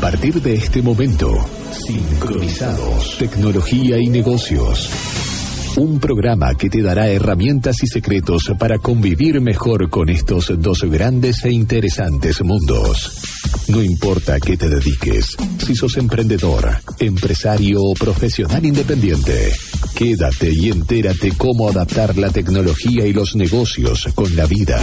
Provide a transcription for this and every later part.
partir de este momento, sincronizados, tecnología y negocios. Un programa que te dará herramientas y secretos para convivir mejor con estos dos grandes e interesantes mundos. No importa qué te dediques, si sos emprendedor, empresario o profesional independiente, quédate y entérate cómo adaptar la tecnología y los negocios con la vida.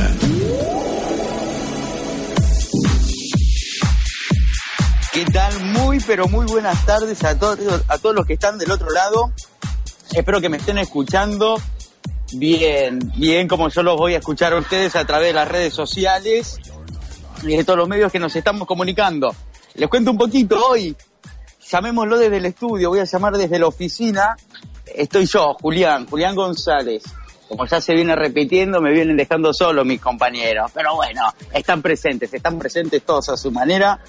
¿Qué tal? Muy, pero muy buenas tardes a todos, a todos los que están del otro lado. Espero que me estén escuchando bien, bien como yo los voy a escuchar a ustedes a través de las redes sociales y de todos los medios que nos estamos comunicando. Les cuento un poquito hoy, llamémoslo desde el estudio, voy a llamar desde la oficina. Estoy yo, Julián, Julián González. Como ya se viene repitiendo, me vienen dejando solo mis compañeros. Pero bueno, están presentes, están presentes todos a su manera.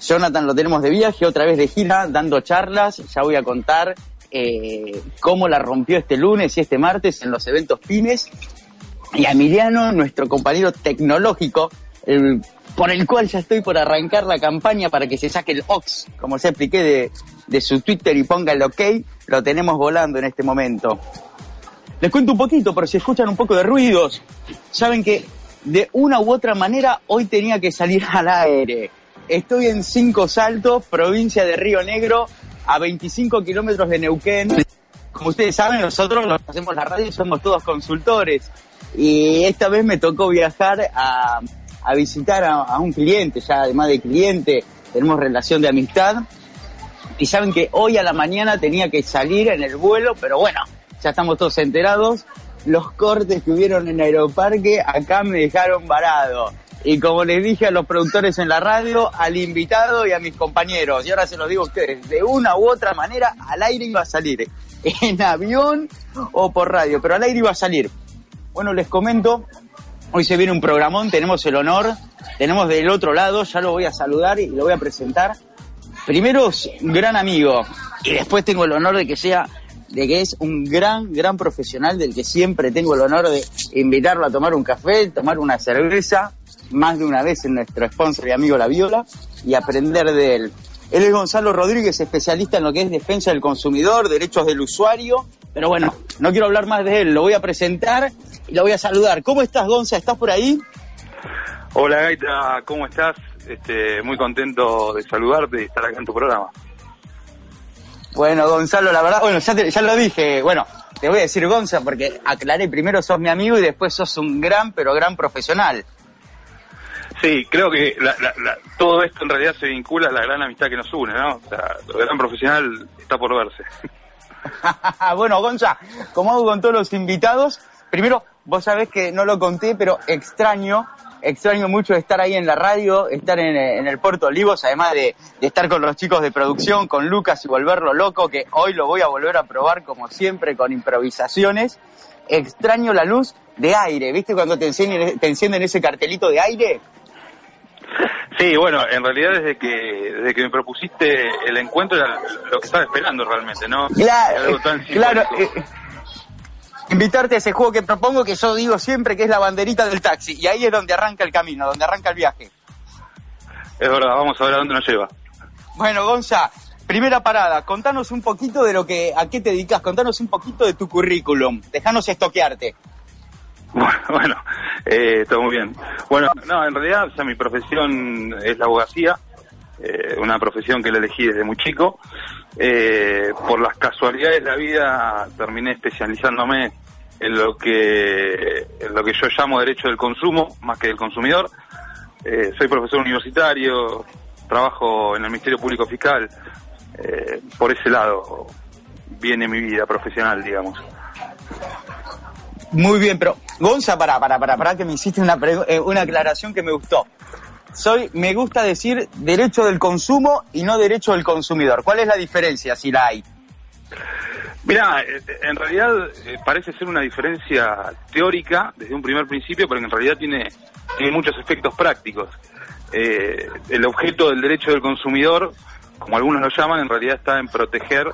Jonathan lo tenemos de viaje, otra vez de gira, dando charlas. Ya voy a contar eh, cómo la rompió este lunes y este martes en los eventos pymes. Y a Emiliano, nuestro compañero tecnológico, por el cual ya estoy por arrancar la campaña para que se saque el OX, como ya expliqué de, de su Twitter y ponga el OK, lo tenemos volando en este momento. Les cuento un poquito, por si escuchan un poco de ruidos. Saben que de una u otra manera hoy tenía que salir al aire. Estoy en Cinco Saltos, provincia de Río Negro, a 25 kilómetros de Neuquén. Como ustedes saben, nosotros los hacemos la radio somos todos consultores. Y esta vez me tocó viajar a, visitar a, a, un cliente, ya además de cliente, tenemos relación de amistad. Y saben que hoy a la mañana tenía que salir en el vuelo, pero bueno, ya estamos todos enterados. Los cortes que hubieron en Aeroparque acá me dejaron varado. Y como les dije a los productores en la radio, al invitado y a mis compañeros, y ahora se los digo a ustedes, de una u otra manera al aire iba a salir, en avión o por radio, pero al aire iba a salir. Bueno, les comento, hoy se viene un programón, tenemos el honor, tenemos del otro lado, ya lo voy a saludar y lo voy a presentar. Primero, un gran amigo, y después tengo el honor de que sea de que es un gran, gran profesional del que siempre tengo el honor de invitarlo a tomar un café, tomar una cerveza, más de una vez en nuestro sponsor y amigo La Viola, y aprender de él. Él es Gonzalo Rodríguez, especialista en lo que es defensa del consumidor, derechos del usuario, pero bueno, no quiero hablar más de él, lo voy a presentar y lo voy a saludar. ¿Cómo estás, Gonza? ¿Estás por ahí? Hola, Gaita, ¿cómo estás? Este, muy contento de saludarte y estar acá en tu programa. Bueno, Gonzalo, la verdad, bueno, ya, te, ya lo dije, bueno, te voy a decir Gonza porque aclaré, primero sos mi amigo y después sos un gran, pero gran profesional. Sí, creo que la, la, la, todo esto en realidad se vincula a la gran amistad que nos une, ¿no? O sea, lo gran profesional está por verse. bueno, Gonza, como hago con todos los invitados, primero, vos sabés que no lo conté, pero extraño, extraño mucho estar ahí en la radio, estar en, en el Puerto Olivos, además de, de, estar con los chicos de producción, con Lucas y volverlo loco, que hoy lo voy a volver a probar como siempre con improvisaciones. Extraño la luz de aire, ¿viste cuando te, enseñen, te encienden ese cartelito de aire? Sí, bueno, en realidad desde que desde que me propusiste el encuentro era lo que estaba esperando realmente, ¿no? Claro, claro. Eh, invitarte a ese juego que propongo que yo digo siempre que es la banderita del taxi y ahí es donde arranca el camino, donde arranca el viaje. Es verdad, vamos a ver a dónde nos lleva. Bueno, Gonza, primera parada, contanos un poquito de lo que a qué te dedicas, contanos un poquito de tu currículum, déjanos estoquearte. Bueno, eh, todo muy bien. Bueno, no, en realidad, o sea, mi profesión es la abogacía, eh, una profesión que la elegí desde muy chico. Eh, por las casualidades de la vida terminé especializándome en lo que en lo que yo llamo derecho del consumo, más que del consumidor. Eh, soy profesor universitario, trabajo en el Ministerio Público Fiscal. por ese lado viene mi vida profesional, digamos. Muy bien, pero Gonza, para, para, para, para que me hiciste una, eh, una aclaración que me gustó. Soy, me gusta decir derecho del consumo y no derecho del consumidor. ¿Cuál es la diferencia, si la hay? Mira, en realidad eh, parece ser una diferencia teórica desde un primer principio, pero en realidad tiene, tiene muchos efectos prácticos. Eh, el objeto del derecho del consumidor, como algunos lo llaman, en realidad está en proteger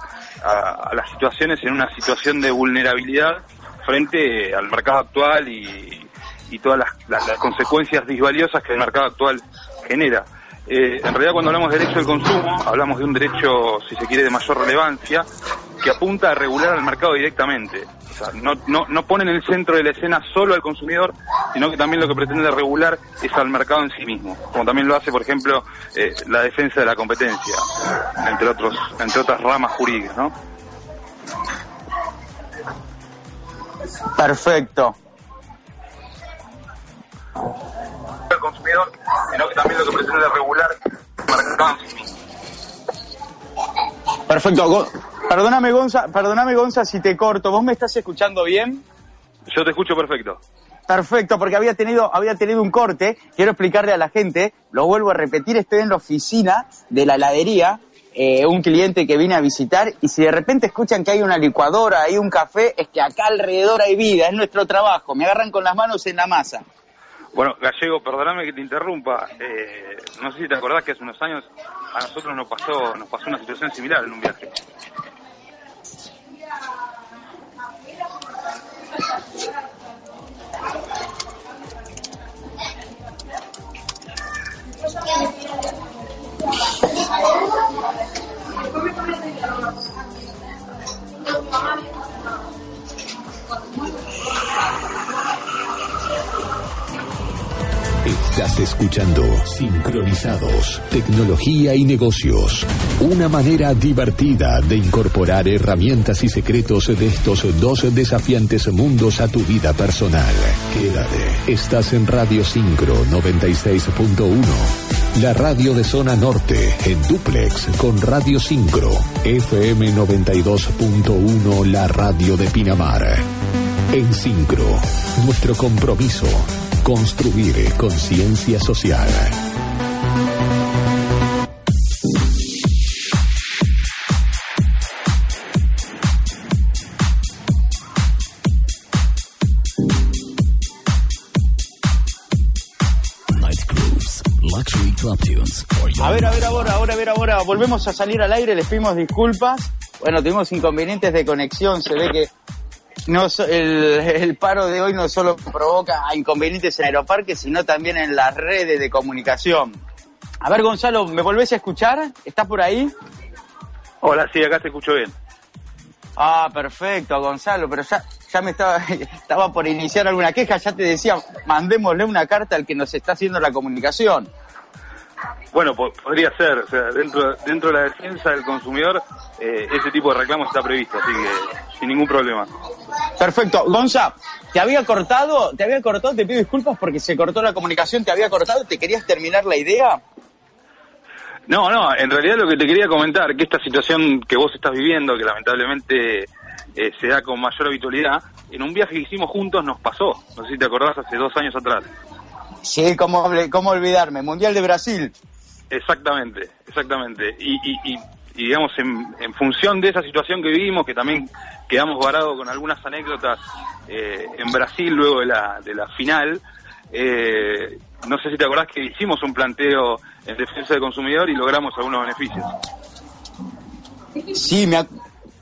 a las situaciones en una situación de vulnerabilidad frente al mercado actual y, y todas las, las, consecuencias disvaliosas que el mercado actual genera. eh, en realidad cuando hablamos de derecho del consumo, hablamos de un derecho, si se quiere, de mayor relevancia, que apunta a regular al mercado directamente. O sea, no, no, no pone en el centro de la escena solo al consumidor, sino que también lo que pretende regular es al mercado en sí mismo, como también lo hace, por ejemplo, eh, la defensa de la competencia, entre otros, entre otras ramas jurídicas, ¿no? Perfecto. El consumidor, sino que también lo que pretende regular. Perfecto. Perdóname, Gonza, perdóname, Gonza, si te corto. ¿Vos me estás escuchando bien? Yo te escucho perfecto. Perfecto, porque había tenido, había tenido un corte. Quiero explicarle a la gente, lo vuelvo a repetir, estoy en la oficina de la heladería, eh, un cliente que vine a visitar, y si de repente escuchan que hay una licuadora, hay un café, es que acá alrededor hay vida, es nuestro trabajo. Me agarran con las manos en la masa. Bueno, Gallego, perdóname que te interrumpa. Eh, no sé si te acordás que hace unos años a nosotros nos pasó, nos pasó una situación similar en un viaje. Estás escuchando Sincronizados, Tecnología y Negocios. Una manera divertida de incorporar herramientas y secretos de estos dos desafiantes mundos a tu vida personal. Quédate. Estás en Radio Sincro 96.1. La radio de zona norte, en duplex con Radio Sincro. FM 92.1, la radio de Pinamar. En Sincro, nuestro compromiso, construir conciencia social. Luxury club tunes A ver, a ver ahora, ahora, a ver ahora. Volvemos a salir al aire, les pedimos disculpas. Bueno, tuvimos inconvenientes de conexión, se ve que no el paro de hoy no solo provoca inconvenientes en Aeroparque, sino también en las redes de comunicación. A ver, Gonzalo, ¿me volvés a escuchar? ¿Estás por ahí? Hola, sí, acá te escucho bien. Ah, perfecto, Gonzalo, pero ya, ya me estaba, estaba por iniciar alguna queja, ya te decía, mandémosle una carta al que nos está haciendo la comunicación. Bueno, po- podría ser, o sea, dentro, dentro de la defensa del consumidor, eh, ese tipo de reclamos está previsto, así que sin ningún problema. Perfecto. Gonza, te había cortado, te había cortado, te pido disculpas porque se cortó la comunicación, te había cortado, ¿te querías terminar la idea? No, no, en realidad lo que te quería comentar, que esta situación que vos estás viviendo, que lamentablemente eh, se da con mayor habitualidad, en un viaje que hicimos juntos nos pasó, no sé si te acordás, hace dos años atrás. Sí, ¿cómo, cómo olvidarme? Mundial de Brasil. Exactamente, exactamente. Y, y, y- y, digamos, en, en función de esa situación que vivimos, que también quedamos varados con algunas anécdotas eh, en Brasil luego de la, de la final, eh, no sé si te acordás que hicimos un planteo en defensa del consumidor y logramos algunos beneficios. Sí, me, ac-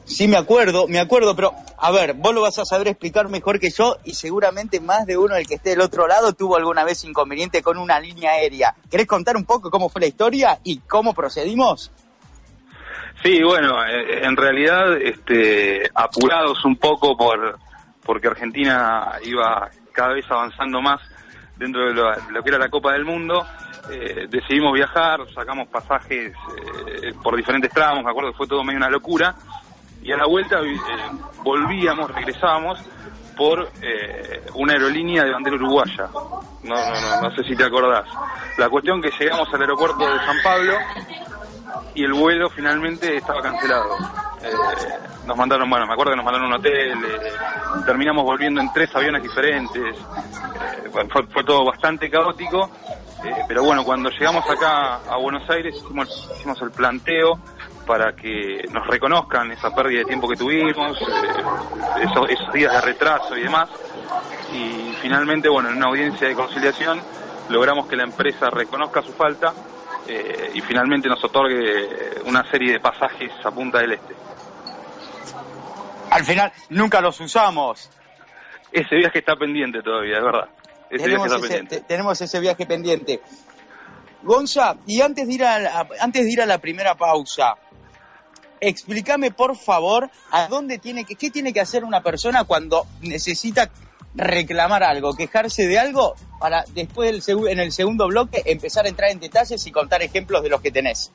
sí me acuerdo, me acuerdo, pero a ver, vos lo vas a saber explicar mejor que yo y seguramente más de uno del que esté del otro lado tuvo alguna vez inconveniente con una línea aérea. ¿Querés contar un poco cómo fue la historia y cómo procedimos? Sí, bueno, eh, en realidad, este, apurados un poco por porque Argentina iba cada vez avanzando más dentro de lo, lo que era la Copa del Mundo, eh, decidimos viajar, sacamos pasajes eh, por diferentes tramos, me acuerdo que fue todo medio una locura, y a la vuelta eh, volvíamos, regresábamos por eh, una aerolínea de bandera uruguaya. No, no, no, no sé si te acordás. La cuestión que llegamos al aeropuerto de San Pablo y el vuelo finalmente estaba cancelado. Eh, nos mandaron, bueno, me acuerdo que nos mandaron un hotel, eh, terminamos volviendo en tres aviones diferentes, fue, fue todo bastante caótico, pero bueno, cuando llegamos acá a Buenos Aires hicimos el planteo para que nos reconozcan esa pérdida de tiempo que tuvimos, eh, esos, esos días de retraso y demás, y finalmente, bueno, en una audiencia de conciliación logramos que la empresa reconozca su falta eh, y finalmente nos otorgue una serie de pasajes a Punta del Este. Al final nunca los usamos. Ese viaje está pendiente todavía, es verdad. Ese tenemos, viaje está ese, pendiente. tenemos ese viaje pendiente. Gonza, y antes de ir a la, antes de ir a la primera pausa, explícame por favor a dónde tiene que, qué tiene que hacer una persona cuando necesita reclamar algo, quejarse de algo, para después del, en el segundo bloque empezar a entrar en detalles y contar ejemplos de los que tenés.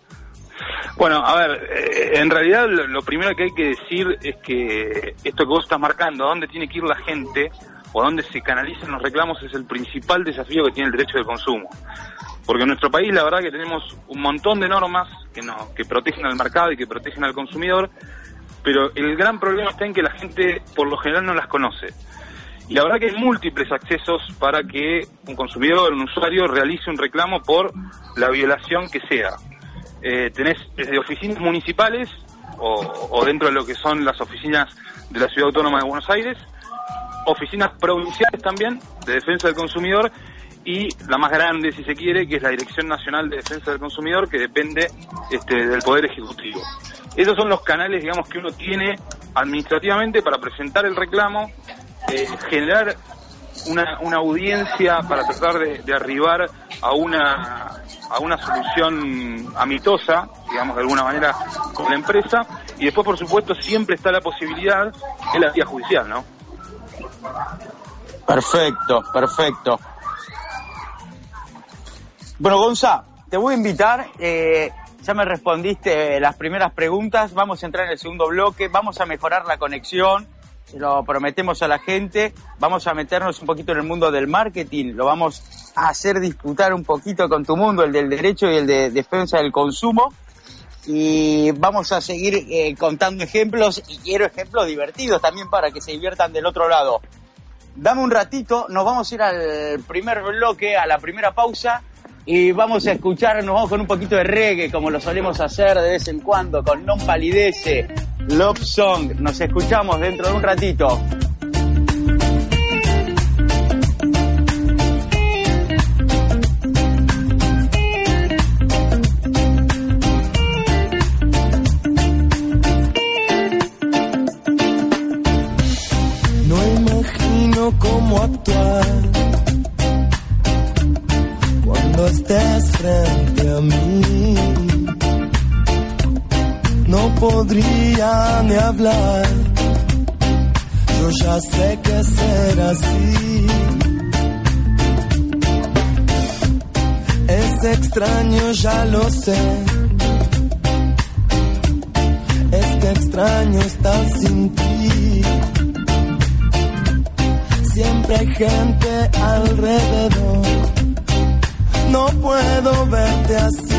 Bueno, a ver, eh, en realidad lo, primero que hay que decir es que esto que vos estás marcando, a dónde tiene que ir la gente o a dónde se canalizan los reclamos es el principal desafío que tiene el derecho de consumo. Porque en nuestro país la verdad que tenemos un montón de normas que, no, que protegen al mercado y que protegen al consumidor, pero el gran problema está en que la gente por lo general no las conoce. Y la verdad que hay múltiples accesos para que un consumidor, un usuario, realice un reclamo por la violación que sea. Eh, tenés desde oficinas municipales o, dentro de lo que son las oficinas de la Ciudad Autónoma de Buenos Aires, oficinas provinciales también de defensa del consumidor y la más grande, si se quiere, que es la Dirección Nacional de Defensa del Consumidor, que depende este, del Poder Ejecutivo. Esos son los canales, digamos, que uno tiene administrativamente para presentar el reclamo, eh, generar una, audiencia para tratar de arribar a una a una solución amitosa, digamos de alguna manera, con la empresa, y después, por supuesto, siempre está la posibilidad de la vía judicial, ¿no? Perfecto, perfecto. Bueno, Gonza, te voy a invitar, eh, ya me respondiste las primeras preguntas, vamos a entrar en el segundo bloque, vamos a mejorar la conexión, lo prometemos a la gente, vamos a meternos un poquito en el mundo del marketing, lo vamos a hacer disputar un poquito con tu mundo, el del derecho y el de defensa del consumo. Y vamos a seguir eh, contando ejemplos y quiero ejemplos divertidos también para que se diviertan del otro lado. Dame un ratito, nos vamos a ir al primer bloque, a la primera pausa y vamos a escuchar, nos vamos con un poquito de reggae como lo solemos hacer de vez en cuando con Non Palidece, Love Song. Nos escuchamos dentro de un ratito. No imagino cómo actuar cuando estés frente a mí no podría ni hablar. Yo ya sé que será así. Es extraño, ya lo sé. Es que extraño estar sin ti. Siempre hay gente alrededor. No puedo verte así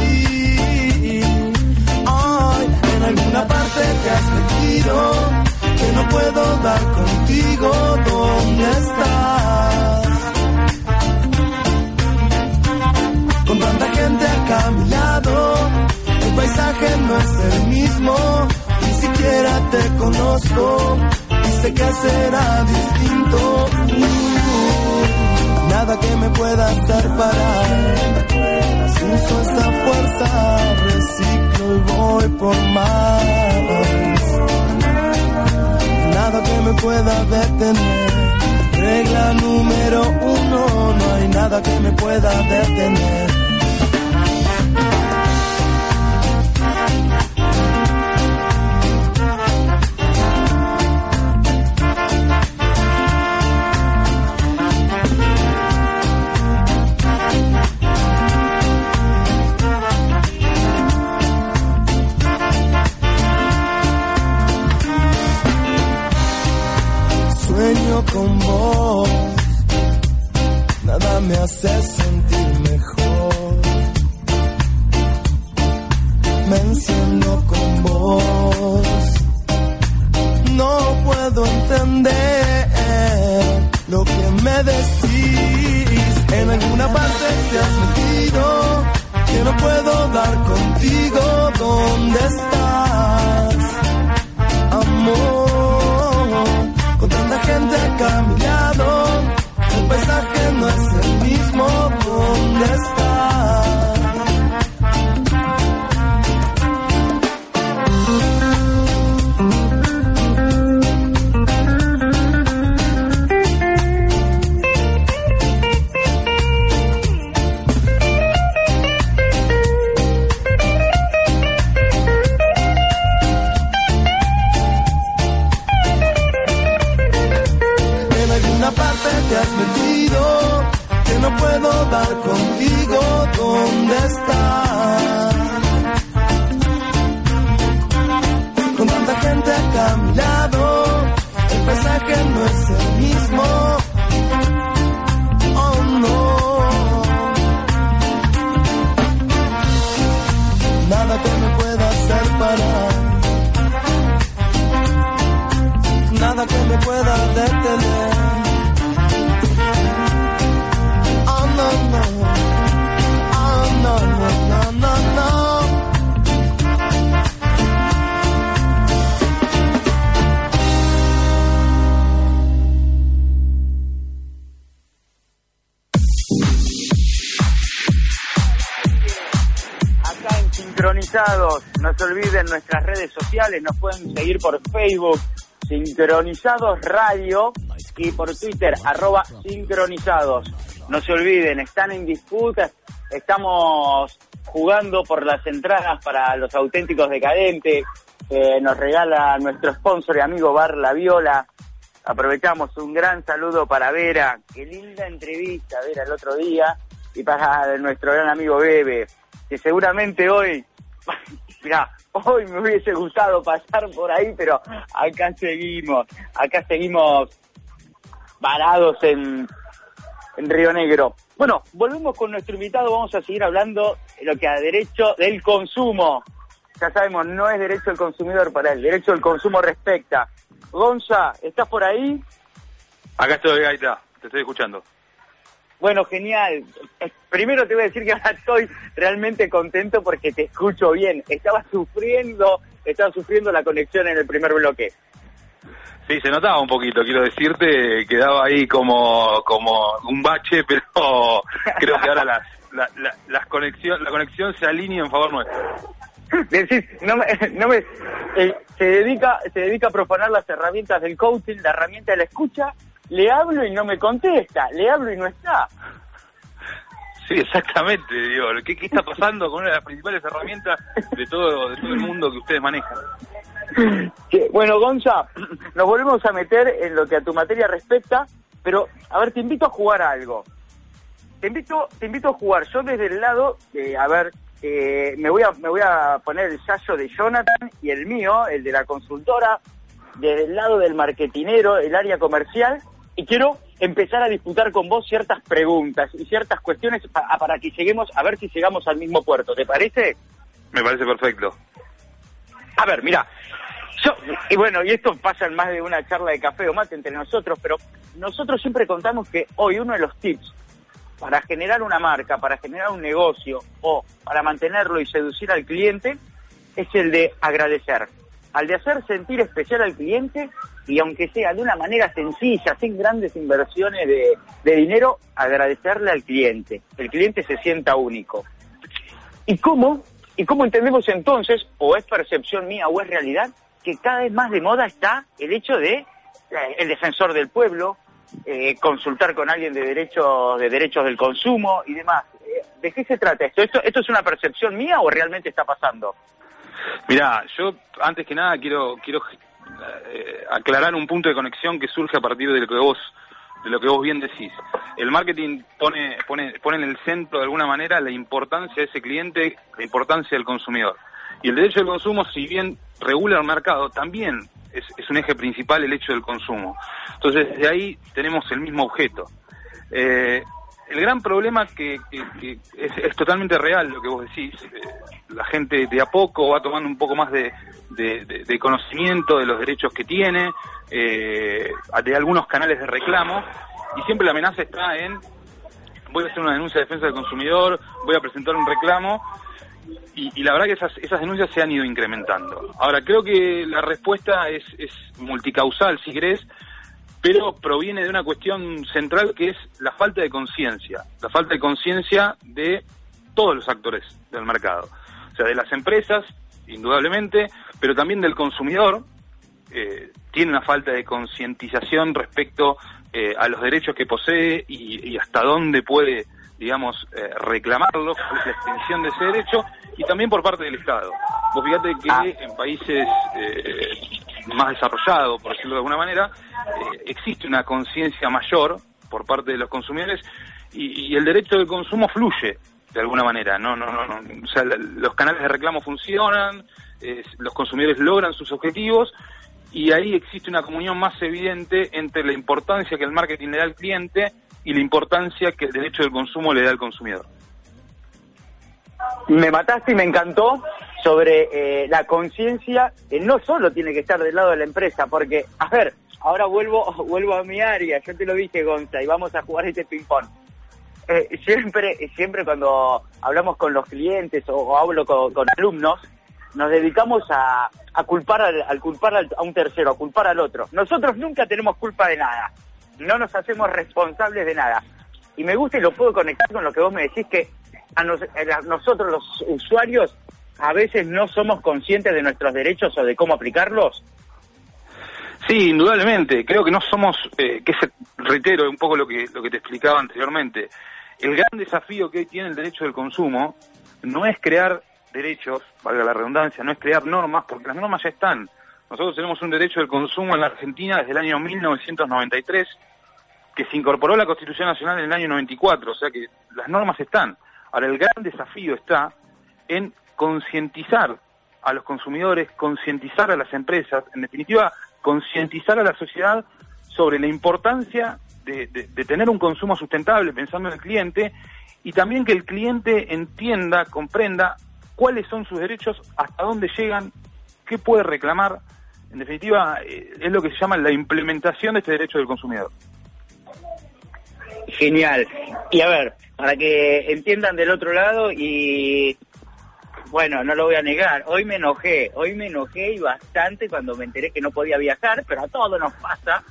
en alguna parte te has metido, que no puedo dar contigo, ¿dónde estás? Con tanta gente acá a mi lado, el paisaje no es el mismo, ni siquiera te conozco, y que será distinto. Nada que me pueda hacer parar Uso esa fuerza, reciclo y voy por más. Nada que me pueda detener. Regla número uno, no hay nada que me pueda detener. Seguir por Facebook, Sincronizados Radio, y por Twitter, arroba Sincronizados. No se olviden, están en disputa, estamos jugando por las entradas para los auténticos decadentes, nos regala nuestro sponsor y amigo Bar La Viola. Aprovechamos un gran saludo para Vera, qué linda entrevista Vera el otro día, y para nuestro gran amigo Bebe, que seguramente hoy, mira, hoy me hubiese gustado pasar por ahí, pero acá seguimos, acá seguimos varados en, en Río Negro. Bueno, volvemos con nuestro invitado, vamos a seguir hablando de lo que a derecho del consumo. Ya sabemos, no es derecho del consumidor para él, derecho del consumo respecta. Gonza, ¿estás por ahí? Acá estoy, Gaita, te estoy escuchando. Bueno, genial. Primero te voy a decir que ahora estoy realmente contento porque te escucho bien. Estaba sufriendo, estaba sufriendo la conexión en el primer bloque. Sí, se notaba un poquito, quiero decirte, quedaba ahí como, como un bache, pero creo que ahora las, la, la, las conexión, la conexión se alinea en favor nuestro. Decís, no me, no me, eh, se dedica, se dedica a profanar las herramientas del coaching, la herramienta de la escucha. Le hablo y no me contesta, le hablo y no está. Sí, exactamente, digo, ¿qué, qué está pasando con una de las principales herramientas de todo, de todo el mundo que ustedes manejan? Que, bueno, Gonza, nos volvemos a meter en lo que a tu materia respecta, pero a ver, te invito a jugar a algo. Te invito, te invito a jugar. Yo desde el lado, de, a ver, eh, me voy a, me voy a poner el sallo de Jonathan y el mío, el de la consultora, desde el lado del marketinero, el área comercial, y quiero empezar a disputar con vos ciertas preguntas y ciertas cuestiones pa- para que lleguemos a ver si llegamos al mismo puerto. ¿Te parece? Me parece perfecto. A ver, mira, yo, y bueno, y esto pasa en más de una charla de café o mate entre nosotros, pero nosotros siempre contamos que hoy uno de los tips para generar una marca, para generar un negocio o para mantenerlo y seducir al cliente es el de agradecer, al de hacer sentir especial al cliente y aunque sea de una manera sencilla, sin grandes inversiones de, dinero, agradecerle al cliente. El cliente se sienta único. ¿Y cómo? ¿Y cómo entendemos entonces, o es percepción mía o es realidad, que cada vez más de moda está el hecho de eh, el defensor del pueblo, eh, consultar con alguien de derechos de derechos del consumo y demás? Eh, ¿De qué se trata esto? ¿Esto, esto es una percepción mía o realmente está pasando? Mira, yo antes que nada quiero quiero aclarar un punto de conexión que surge a partir de lo que vos de lo que vos bien decís. El marketing pone pone pone en el centro de alguna manera la importancia de ese cliente, la importancia del consumidor. Y el derecho del consumo, si bien regula el mercado, también es, es un eje principal el hecho del consumo. Entonces, desde ahí tenemos el mismo objeto. Eh, el gran problema que, que- es, es totalmente real lo que vos decís. eh, la gente de a poco va tomando un poco más de, de- de- de conocimiento de los derechos que tiene, eh, de algunos canales de reclamo, y siempre la amenaza está en voy a hacer una denuncia de defensa del consumidor, voy a presentar un reclamo, y, y la verdad que esas, esas denuncias se han ido incrementando. Ahora, creo que la respuesta es, es multicausal, si querés, pero proviene de una cuestión central que es la falta de conciencia, la falta de conciencia de todos los actores del mercado, o sea, de las empresas, indudablemente, pero también del consumidor, eh, tiene una falta de concientización respecto eh, a los derechos que posee y, y hasta dónde puede, digamos, eh, reclamarlos, cuál es la extensión de ese derecho, y también por parte del Estado. Vos fíjate que Ah. en países eh, más desarrollados, por decirlo de alguna manera, eh, existe una conciencia mayor por parte de los consumidores y, el derecho del consumo fluye de alguna manera. No, no, no, no. O sea, los canales de reclamo funcionan, los consumidores logran sus objetivos y ahí existe una comunión más evidente entre la importancia que el marketing le da al cliente y la importancia que el derecho del consumo le da al consumidor. Me mataste y me encantó, sobre eh, la conciencia, que no solo tiene que estar del lado de la empresa, porque, a ver, ahora vuelvo, vuelvo a mi área, yo te lo dije, Gonza, y vamos a jugar este ping-pong. Eh, siempre, siempre cuando hablamos con los clientes o, hablo con, alumnos, nos dedicamos a, culpar, al, culpar a un tercero, a culpar al otro. Nosotros nunca tenemos culpa de nada, no nos hacemos responsables de nada. Y me gusta y lo puedo conectar con lo que vos me decís, que a nosotros los usuarios a veces no somos conscientes de nuestros derechos o de cómo aplicarlos? Sí, indudablemente. Creo que no somos, eh, que se, reitero un poco lo que, lo que te explicaba anteriormente. El gran desafío que hoy tiene el derecho del consumo no es crear derechos, valga la redundancia, no es crear normas, porque las normas ya están. Nosotros tenemos un derecho del consumo en la Argentina desde el año 1993, que se incorporó a la Constitución Nacional en el año 94, o sea que las normas están. Ahora, el gran desafío está en concientizar a los consumidores, concientizar a las empresas, en definitiva, concientizar a la sociedad sobre la importancia de, tener un consumo sustentable pensando en el cliente y también que el cliente entienda, comprenda cuáles son sus derechos, hasta dónde llegan, qué puede reclamar. En definitiva, eh, es lo que se llama la implementación de este derecho del consumidor. Genial. Y a ver, para que entiendan del otro lado y bueno, no lo voy a negar, hoy me enojé, hoy me enojé y bastante cuando me enteré que no podía viajar, pero a todos nos pasa,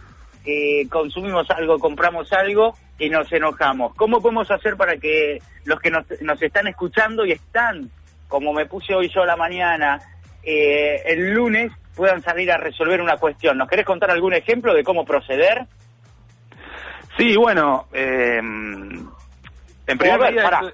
que consumimos algo, compramos algo y nos enojamos. ¿Cómo podemos hacer para que los que nos, están escuchando y están, como me puse hoy yo la mañana, eh, el lunes, puedan salir a resolver una cuestión? ¿Nos querés contar algún ejemplo de cómo proceder? Sí, bueno, eh, en primer lugar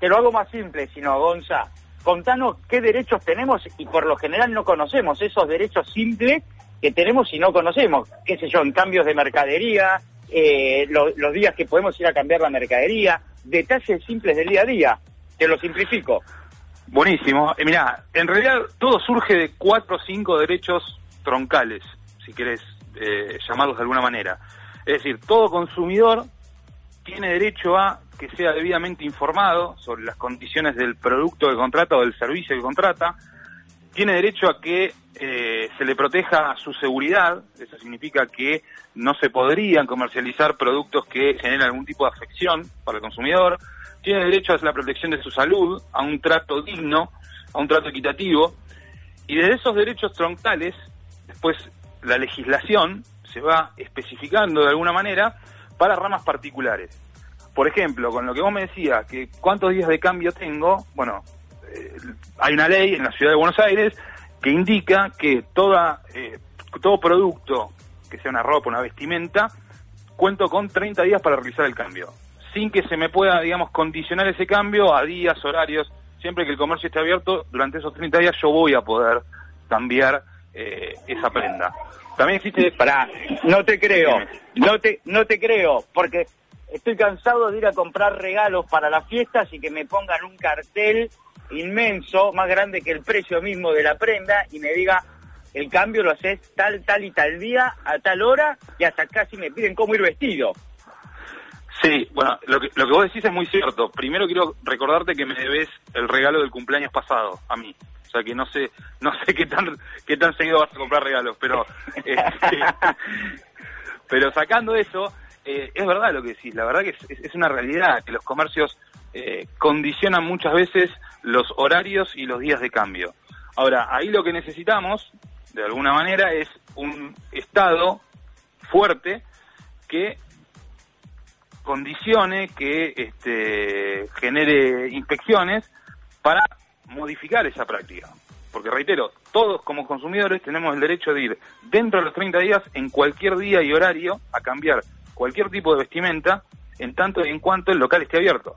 te lo hago más simple, sino Gonza. Contanos qué derechos tenemos y por lo general no conocemos esos derechos simples que tenemos y no conocemos. Qué sé yo, en cambios de mercadería, eh, los días que podemos ir a cambiar la mercadería, detalles simples del día a día. Te lo simplifico. Buenísimo. Eh, mira, en realidad todo surge de cuatro o cinco derechos troncales, si querés eh, llamarlos de alguna manera. Es decir, todo consumidor tiene derecho a que sea debidamente informado sobre las condiciones del producto que contrata o del servicio que contrata, tiene derecho a que eh, se le proteja su seguridad, eso significa que no se podrían comercializar productos que generen algún tipo de afección para el consumidor, tiene derecho a la protección de su salud, a un trato digno, a un trato equitativo, y desde esos derechos troncales, después la legislación se va especificando de alguna manera para ramas particulares. Por ejemplo, con lo que vos me decías, que cuántos días de cambio tengo, bueno, eh, hay una ley en la ciudad de Buenos Aires que indica que toda, eh, todo producto, que sea una ropa, una vestimenta, cuento con 30 días para realizar el cambio, sin que se me pueda, digamos, condicionar ese cambio a días, horarios, siempre que el comercio esté abierto, durante esos 30 días yo voy a poder cambiar eh, esa prenda. También existe... Para, no te creo, no te, no te creo, porque estoy cansado de ir a comprar regalos para las fiestas y que me pongan un cartel inmenso, más grande que el precio mismo de la prenda, y me diga, el cambio lo haces tal, tal y tal día, a tal hora, y hasta casi me piden cómo ir vestido. Sí, bueno, lo que, lo que vos decís es muy cierto. Primero quiero recordarte que me debes el regalo del cumpleaños pasado, a mí. O sea que no sé, no sé qué tan, qué tan seguido vas a comprar regalos, pero, este, pero sacando eso, eh, es verdad lo que decís, la verdad que es, una realidad que los comercios eh, condicionan muchas veces los horarios y los días de cambio. Ahora, ahí lo que necesitamos, de alguna manera, es un Estado fuerte que condicione, que este, genere inspecciones para modificar esa práctica. Porque reitero, todos como consumidores tenemos el derecho de ir dentro de los 30 días, en cualquier día y horario, a cambiar cualquier tipo de vestimenta en tanto y en cuanto el local esté abierto.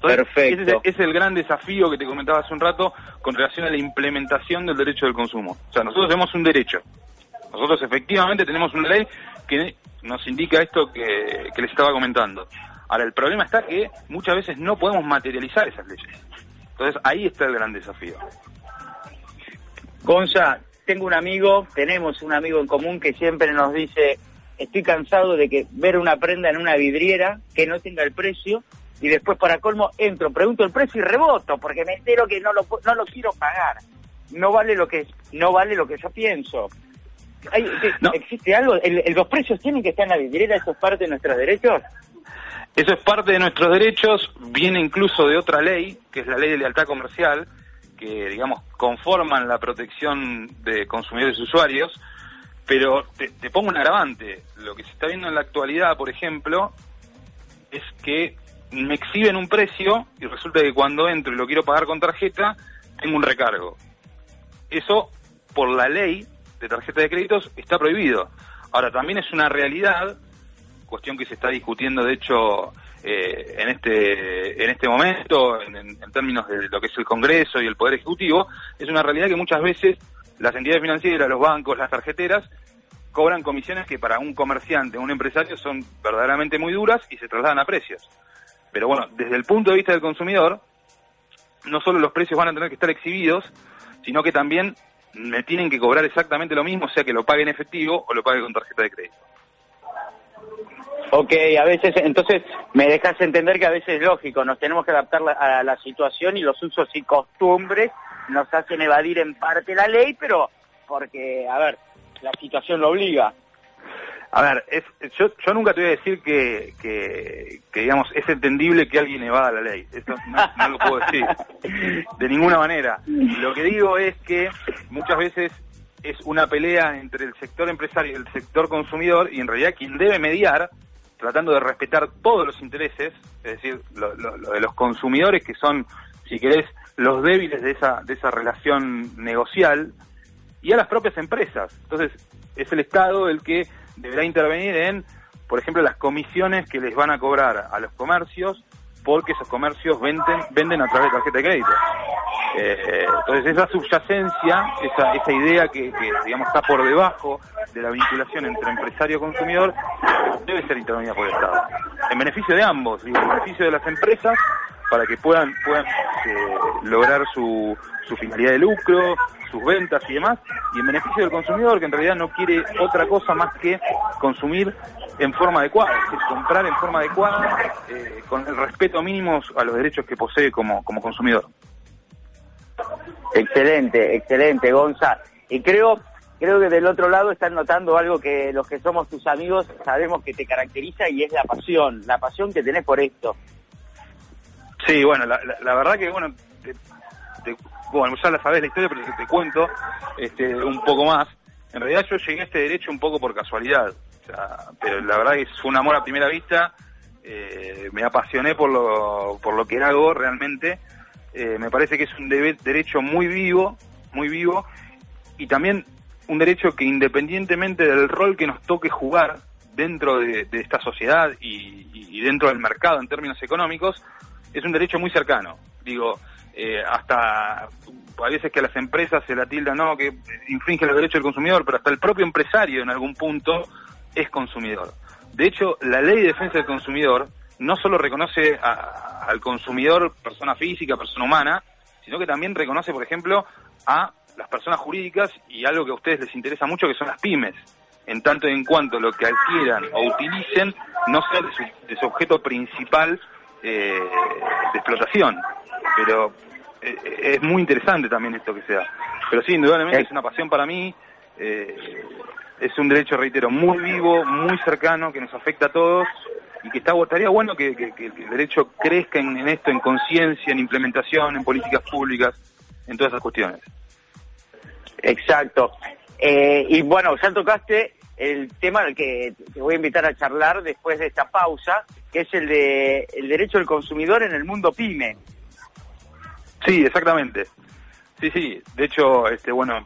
Perfecto. Ese es, el gran desafío que te comentaba hace un rato con relación a la implementación del derecho del consumo. O sea, nosotros tenemos un derecho. Nosotros efectivamente tenemos una ley que nos indica esto que, que les estaba comentando. Ahora, el problema está que muchas veces no podemos materializar esas leyes. Entonces, ahí está el gran desafío. Gonza, tengo un amigo, tenemos un amigo en común que siempre nos dice, estoy cansado de que ver una prenda en una vidriera que no tenga el precio y después para colmo entro, pregunto el precio y reboto porque me entero que no lo no lo quiero pagar. No vale lo que no vale lo que yo pienso. Hay, ¿Existe algo? ¿Los precios tienen que estar en la vidriera? ¿Eso es parte de nuestros derechos? Eso es parte de nuestros derechos, viene incluso de otra ley, que es la ley de lealtad comercial, que, digamos, conforman la protección de consumidores y usuarios, pero te, te, pongo un agravante. Lo que se está viendo en la actualidad, por ejemplo, es que me exhiben un precio y resulta que cuando entro y lo quiero pagar con tarjeta, tengo un recargo. Eso, por la ley de tarjeta de créditos, está prohibido. Ahora, también es una realidad, cuestión que se está discutiendo, de hecho, eh, en este en este momento, en, términos de lo que es el Congreso y el Poder Ejecutivo, es una realidad que muchas veces las entidades financieras, los bancos, las tarjeteras, cobran comisiones que para un comerciante, un empresario, son verdaderamente muy duras y se trasladan a precios. Pero bueno, desde el punto de vista del consumidor, no solo los precios van a tener que estar exhibidos, sino que también me tienen que cobrar exactamente lo mismo, sea que lo pague en efectivo o lo pague con tarjeta de crédito. Ok, a veces, entonces me dejas entender que a veces es lógico, nos tenemos que adaptar a la situación y los usos y costumbres nos hacen evadir en parte la ley, pero porque, a ver, la situación lo obliga. A ver, es, yo, yo nunca te voy a decir que, que, digamos, es entendible que alguien evada la ley. Eso no, lo puedo decir. De ninguna manera. Lo que digo es que muchas veces es una pelea entre el sector empresario y el sector consumidor y en realidad quien debe mediar, tratando de respetar todos los intereses, es decir, lo, de los consumidores que son, si querés, los débiles de esa, de esa relación negocial, y a las propias empresas. Entonces, es el Estado el que deberá intervenir en, por ejemplo, las comisiones que les van a cobrar a los comercios porque esos comercios venden, venden a través de tarjeta de crédito. Eh, entonces esa subyacencia, esa, esa idea que, digamos está por debajo de la vinculación entre empresario y consumidor, debe ser intervenida por el Estado. En beneficio de ambos, y en beneficio de las empresas, para que puedan, puedan eh, lograr su, su finalidad de lucro, sus ventas y demás, y en beneficio del consumidor, que en realidad no quiere otra cosa más que consumir en forma adecuada, es decir, comprar en forma adecuada, eh, con el respeto mínimo a los derechos que posee como, como consumidor. Excelente, excelente, Gonza. Y creo, creo que del otro lado están notando algo que los que somos tus amigos sabemos que te caracteriza y es la pasión, la pasión que tenés por esto. Sí, bueno, la, la, verdad que, bueno, bueno, ya la sabes la historia, pero te cuento este, un poco más. En realidad yo llegué a este derecho un poco por casualidad, pero la verdad fue un amor a primera vista, eh, me apasioné por lo, por lo que hago realmente, eh, me parece que es un derecho muy vivo, muy vivo, y también un derecho que independientemente del rol que nos toque jugar dentro de, esta sociedad y, dentro del mercado en términos económicos, es un derecho muy cercano. Digo, eh, hasta a veces que a las empresas se la tilda, no, que infringe los derechos del consumidor, pero hasta el propio empresario en algún punto es consumidor. De hecho, la ley de defensa del consumidor no solo reconoce al consumidor persona física, persona humana, sino que también reconoce, por ejemplo, a las personas jurídicas y algo que a ustedes les interesa mucho, que son las pymes, en tanto y en cuanto lo que adquieran o utilicen no sea de su, objeto principal eh, de explotación. Pero eh, es muy interesante también esto que sea. Pero sí, indudablemente es una pasión para mí. Eh, es un derecho, reitero, muy vivo, muy cercano, que nos afecta a todos y que está, estaría bueno que, el derecho crezca en, esto, en conciencia, en implementación, en políticas públicas, en todas esas cuestiones. Exacto. Eh, y bueno, ya tocaste el tema al que te voy a invitar a charlar después de esta pausa, que es el de el derecho del consumidor en el mundo pyme. Sí, exactamente. Sí, sí. De hecho, este, bueno,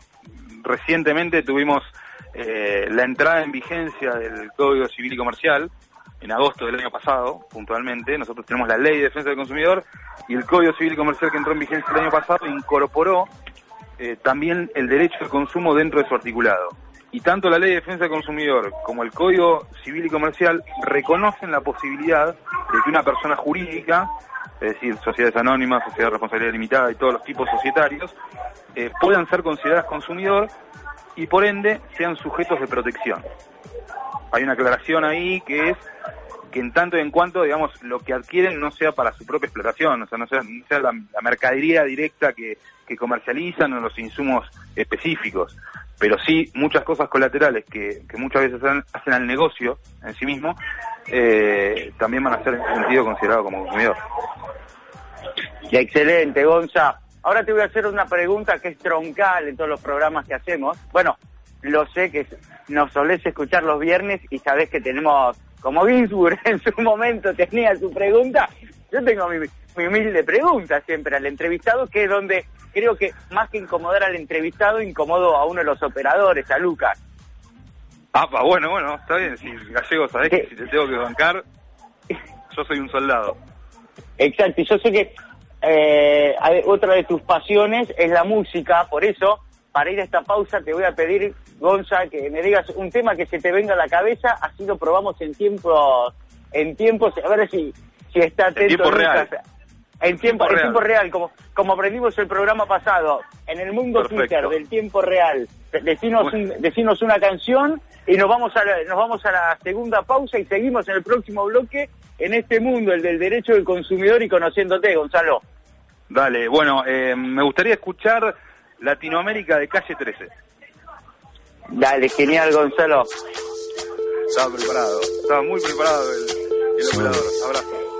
recientemente tuvimos eh, la entrada en vigencia del Código Civil y Comercial en agosto del año pasado, puntualmente. Nosotros tenemos la Ley de Defensa del Consumidor y el Código Civil y Comercial que entró en vigencia el año pasado incorporó eh, también el derecho al consumo dentro de su articulado. Y tanto la Ley de Defensa del Consumidor como el Código Civil y Comercial reconocen la posibilidad de que una persona jurídica es decir, sociedades anónimas, sociedades de responsabilidad limitada y todos los tipos societarios, eh, puedan ser consideradas consumidor y por ende sean sujetos de protección. Hay una aclaración ahí que es que en tanto y en cuanto, digamos, lo que adquieren no sea para su propia explotación, o sea, no sea, no sea la, mercadería directa que, que comercializan o los insumos específicos, pero sí muchas cosas colaterales que, que muchas veces hacen, al negocio en sí mismo, eh, también van a ser en sentido considerados como consumidor. Excelente, Gonza. Ahora te voy a hacer una pregunta que es troncal en todos los programas que hacemos. Bueno, lo sé que nos solés escuchar los viernes y sabés que tenemos, como Ginsburg en su momento tenía su pregunta, yo tengo mi, mi humilde pregunta siempre al entrevistado, que es donde creo que más que incomodar al entrevistado, incomodo a uno de los operadores, a Lucas. Ah, pa, bueno, bueno, está bien, si gallego sabés que si te tengo que bancar, yo soy un soldado. Exacto, y yo sé que eh, otra de tus pasiones es la música, por eso, para ir a esta pausa, te voy a pedir, Gonza, que me digas un tema que se te venga a la cabeza, así lo probamos en tiempos, en tiempos, a ver si, si está atento. tiempo real. En tiempo, Tiempo en tiempo real, como, como aprendimos el programa pasado, en el mundo. Twitter del tiempo real, decinos, un- decinos una canción y nos vamos, a la, nos vamos a la segunda pausa y seguimos en el próximo bloque en este mundo, el del derecho del consumidor y conociéndote, Gonzalo. Dale, bueno, eh, me gustaría escuchar Latinoamérica de calle 13. Dale, genial, Gonzalo. Estaba preparado, estaba muy preparado el, el operador. Abrazo.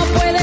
No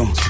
los ríos,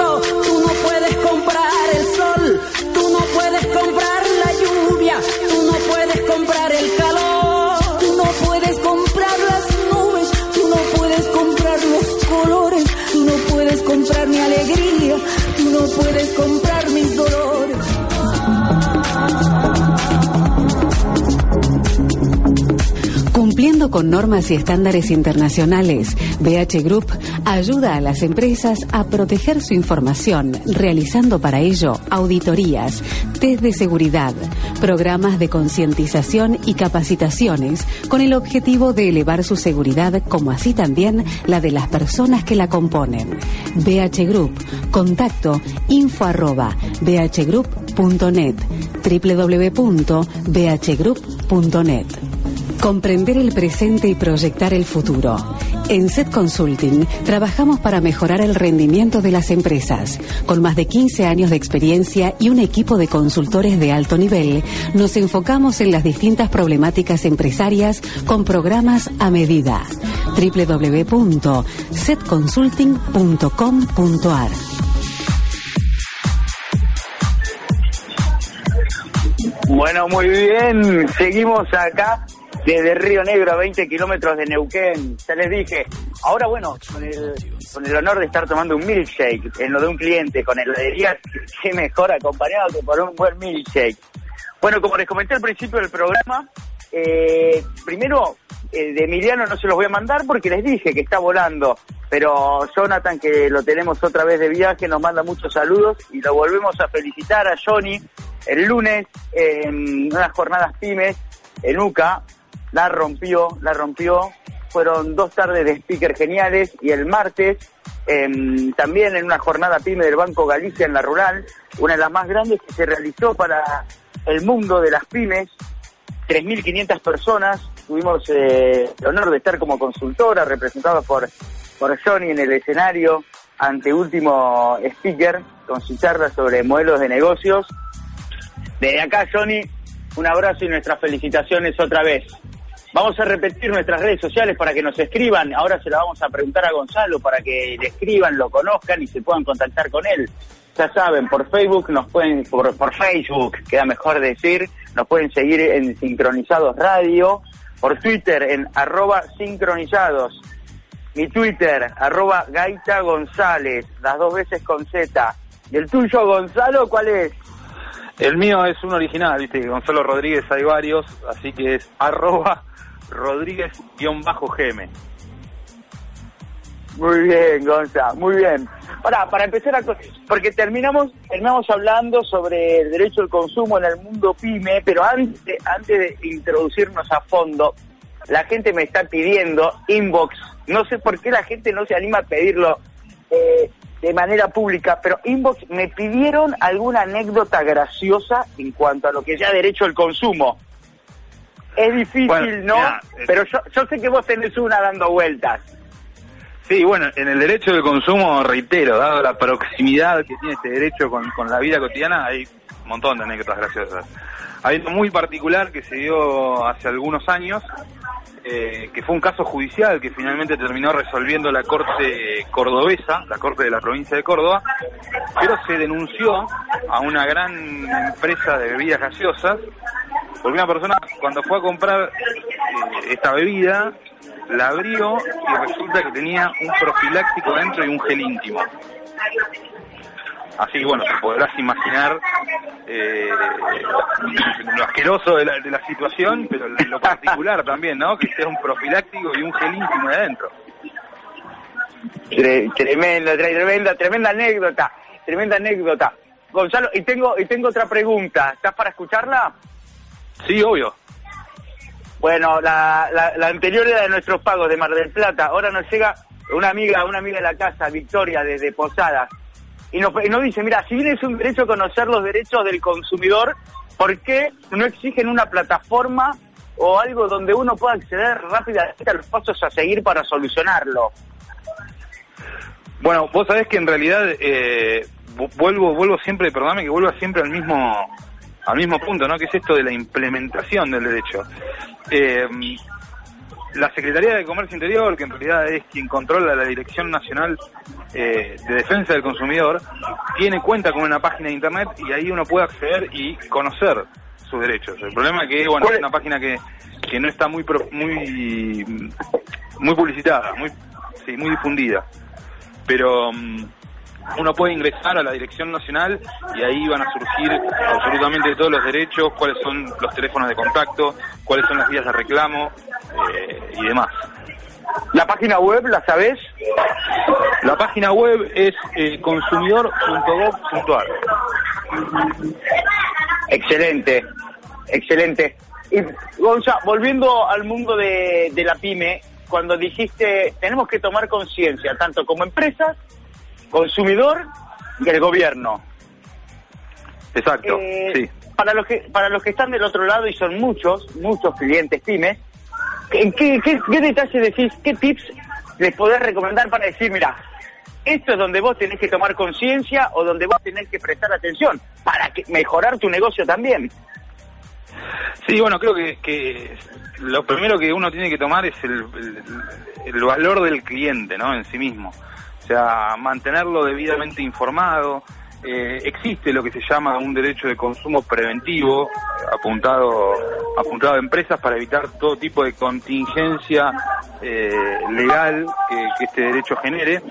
Con normas y estándares internacionales, BH Group ayuda a las empresas a proteger su información, realizando para ello auditorías, test de seguridad, programas de concientización y capacitaciones con el objetivo de elevar su seguridad como así también la de las personas que la componen. BH Group, contacto info arroba bhgroup.net www.bhgroup.net Comprender el presente y proyectar el futuro. En Set Consulting trabajamos para mejorar el rendimiento de las empresas. Con más de 15 años de experiencia y un equipo de consultores de alto nivel, nos enfocamos en las distintas problemáticas empresarias con programas a medida. www.setconsulting.com.ar Bueno, muy bien. Seguimos acá desde Río Negro, a 20 kilómetros de Neuquén. Ya les dije. Ahora, bueno, con el, honor de estar tomando un milkshake en lo de un cliente con heladería, qué mejor acompañado que por un buen milkshake. Bueno, como les comenté al principio del programa, eh, primero eh, de Emiliano no se los voy a mandar porque les dije que está volando, pero Jonathan, que lo tenemos otra vez de viaje, nos manda muchos saludos y lo volvemos a felicitar a Johnny el lunes en unas jornadas pymes en UCA, la rompió, la rompió, fueron dos tardes de speaker geniales y el martes em, también en una jornada pyme del Banco Galicia en la rural, una de las más grandes que se realizó para el mundo de las pymes, 3.500 personas, tuvimos eh, el honor de estar como consultora, representada por, por Johnny en el escenario, ante último speaker, con su charla sobre modelos de negocios. Desde acá, Johnny, un abrazo y nuestras felicitaciones otra vez. Vamos a repetir nuestras redes sociales para que nos escriban. Ahora se la vamos a preguntar a Gonzalo para que le escriban, lo conozcan y se puedan contactar con él. Ya saben, por Facebook nos pueden, por, por Facebook, queda mejor decir, nos pueden seguir en Sincronizados Radio, por Twitter en arroba sincronizados, mi Twitter, arroba Gaita González, las dos veces con Z. ¿Y el tuyo, Gonzalo, cuál es? El mío es un original, viste, Gonzalo Rodríguez hay varios, así que es arroba Rodríguez-GM. Muy bien, Gonza, muy bien. Ahora, para empezar a... Porque terminamos, terminamos hablando sobre el derecho al consumo en el mundo pyme, pero antes, antes de introducirnos a fondo, la gente me está pidiendo inbox. No sé por qué la gente no se anima a pedirlo eh, de manera pública, pero inbox me pidieron alguna anécdota graciosa en cuanto a lo que sea derecho al consumo. Es difícil, Bueno, ¿no? pero yo, yo sé que vos tenés una dando vueltas. Sí, bueno, en el derecho del consumo, reitero, dado la proximidad que tiene este derecho con, con la vida cotidiana, hay un montón de anécdotas graciosas. Hay uno muy particular que se dio hace algunos años, eh, que fue un caso judicial que finalmente terminó resolviendo la Corte Cordobesa, la Corte de la provincia de Córdoba, pero se denunció a una gran empresa de bebidas gaseosas, porque una persona cuando fue a comprar eh, esta bebida, la abrió y resulta que tenía un profiláctico dentro y un gel íntimo. Así que bueno, te podrás imaginar eh, lo asqueroso de la, situación, pero lo particular también, ¿no? Que sea un profiláctico y un gel íntimo de adentro. Tre- Tremendo, tre- tremenda, tremenda anécdota, tremenda anécdota. Gonzalo, y tengo, y tengo otra pregunta. ¿Estás para escucharla? Sí, obvio. Bueno, la, la, la anterior era de nuestros pagos de Mar del Plata. Ahora nos llega una amiga, una amiga de la casa, Victoria, desde Posadas. Y nos, y nos dice, mira, si bien es un derecho conocer los derechos del consumidor, ¿por qué no exigen una plataforma o algo donde uno pueda acceder rápidamente a los pasos a seguir para solucionarlo? Bueno, vos sabés que en realidad eh, vu- vuelvo vuelvo siempre, perdóname que vuelva siempre al mismo al mismo punto, ¿no? Que es esto de la implementación del derecho. Eh, la Secretaría de Comercio Interior, que en realidad es quien controla la Dirección Nacional eh, de Defensa del Consumidor, tiene cuenta con una página de internet y ahí uno puede acceder y conocer sus derechos. El problema es que, bueno, ¿Cuál es es? una página que, que no está muy pro- muy muy publicitada, muy sí, muy difundida pero mm, uno puede ingresar a la Dirección Nacional y ahí van a surgir absolutamente todos los derechos, cuáles son los teléfonos de contacto, cuáles son las vías de reclamo eh, y demás. ¿La página web la sabés? La página web es eh, consumidor.gov.ar. Excelente, excelente. Y Gonza, volviendo al mundo de, de la pyme, cuando dijiste tenemos que tomar conciencia, tanto como empresas, consumidor y el gobierno. Exacto, Eh, sí. Para los que para los que están del otro lado y son muchos, muchos clientes pymes, ¿qué, qué, qué, qué detalles decís, qué tips les podés recomendar para decir, mira, esto es donde vos tenés que tomar conciencia o donde vos tenés que prestar atención para que mejorar tu negocio también? Sí, bueno, creo que, que lo primero que uno tiene que tomar es el, el- el valor del cliente, ¿no? En sí mismo. Sea, mantenerlo debidamente informado. Eh, existe lo que se llama un derecho de consumo preventivo apuntado apuntado a empresas para evitar todo tipo de contingencia eh, legal que, que este derecho genere.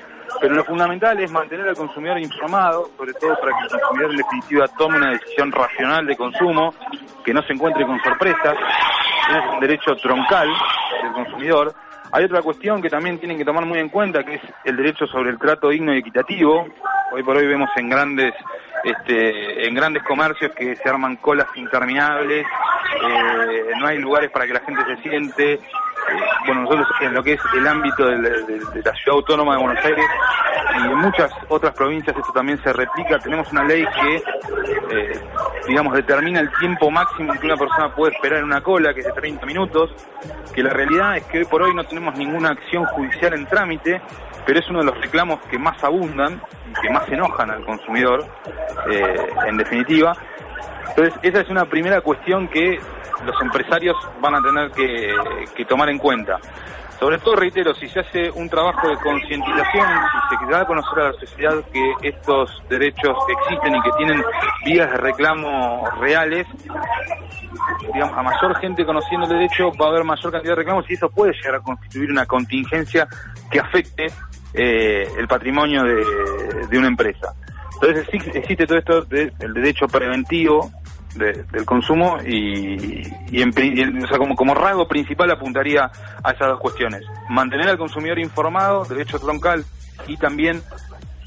Pero lo fundamental es mantener al consumidor informado, sobre todo para que el consumidor en definitiva tome una decisión racional de consumo, que no se encuentre con sorpresas. Es un derecho troncal del consumidor. Hay otra cuestión que también tienen que tomar muy en cuenta, que es el derecho sobre el trato digno y equitativo. Hoy por hoy vemos en grandes este, en grandes comercios que se arman colas interminables, eh, no hay lugares para que la gente se siente. Eh, bueno, nosotros en lo que es el ámbito de, la ciudad autónoma de Buenos Aires y en muchas otras provincias esto también se replica. Tenemos una ley que, eh, digamos, determina el tiempo máximo que una persona puede esperar en una cola, que es de 30 minutos, que la realidad es que hoy por hoy no tenemos ninguna acción judicial en trámite, pero es uno de los reclamos que más abundan y que más enojan al consumidor, eh, en definitiva. Entonces, esa es una primera cuestión que los empresarios van a tener que, que tomar en cuenta. Sobre todo, reitero, si se hace un trabajo de concientización, si se da a conocer a la sociedad que estos derechos existen y que tienen vías de reclamo reales, digamos, a mayor gente conociendo el derecho va a haber mayor cantidad de reclamos y eso puede llegar a constituir una contingencia que afecte eh, el patrimonio de, de una empresa. Entonces existe todo esto del derecho preventivo de- del consumo y, y en y o sea, como, como rasgo principal apuntaría a esas dos cuestiones. Mantener al consumidor informado, derecho troncal, y también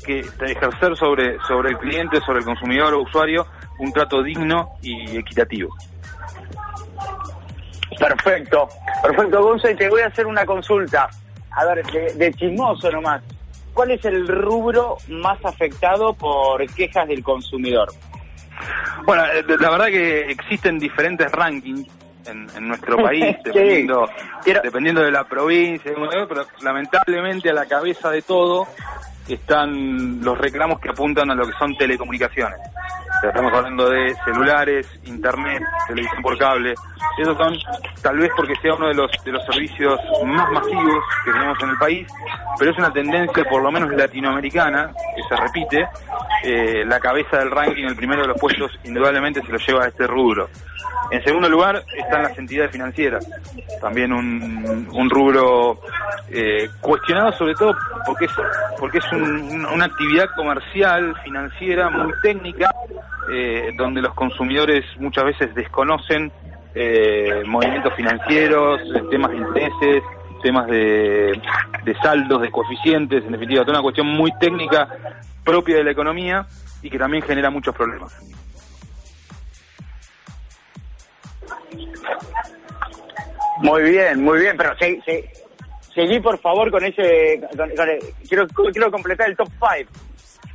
que ejercer sobre, sobre el cliente, sobre el consumidor o usuario, un trato digno y equitativo. Perfecto, perfecto, Gonza, y te voy a hacer una consulta. A ver, de, de chismoso nomás. ¿Cuál es el rubro más afectado por quejas del consumidor? Bueno, eh, la verdad que existen diferentes rankings en, en nuestro país, dependiendo, Quiero- dependiendo de la provincia, pero lamentablemente a la cabeza de todo están los reclamos que apuntan a lo que son telecomunicaciones. O sea, estamos hablando de celulares, internet, televisión por cable. Esos son, tal vez porque sea uno de los, de los servicios más masivos que tenemos en el país, pero es una tendencia, por lo menos latinoamericana, que se repite. Eh, la cabeza del ranking, el primero de los puestos, indudablemente se lo lleva a este rubro. En segundo lugar están las entidades financieras, también un, rubro eh, cuestionado sobre todo porque es, porque es un- una actividad comercial, financiera, muy técnica, eh, donde los consumidores muchas veces desconocen eh, movimientos financieros, temas de intereses, temas de, de saldos, de coeficientes, en definitiva, toda una cuestión muy técnica propia de la economía y que también genera muchos problemas. Muy bien, muy bien, pero se- se- seguí por favor con ese... quiero, quiero completar el top 5.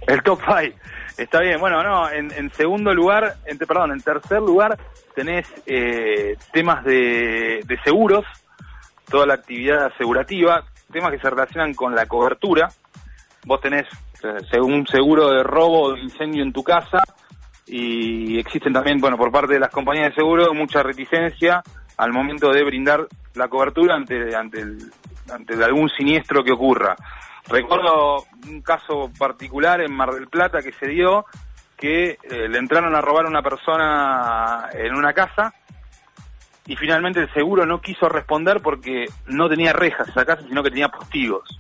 El top 5. Está bien, bueno, no, en, en segundo lugar, en, perdón, en tercer lugar tenés eh, temas de, de seguros, toda la actividad asegurativa, temas que se relacionan con la cobertura. Vos tenés eh, un seguro de robo o de incendio en tu casa y existen también, bueno, por parte de las compañías de seguro mucha reticencia al momento de brindar la cobertura ante, ante, el- ante algún siniestro que ocurra. Recuerdo un caso particular en Mar del Plata que se dio que eh, le entraron a robar a una persona en una casa y finalmente el seguro no quiso responder porque no tenía rejas esa casa, sino que tenía postigos.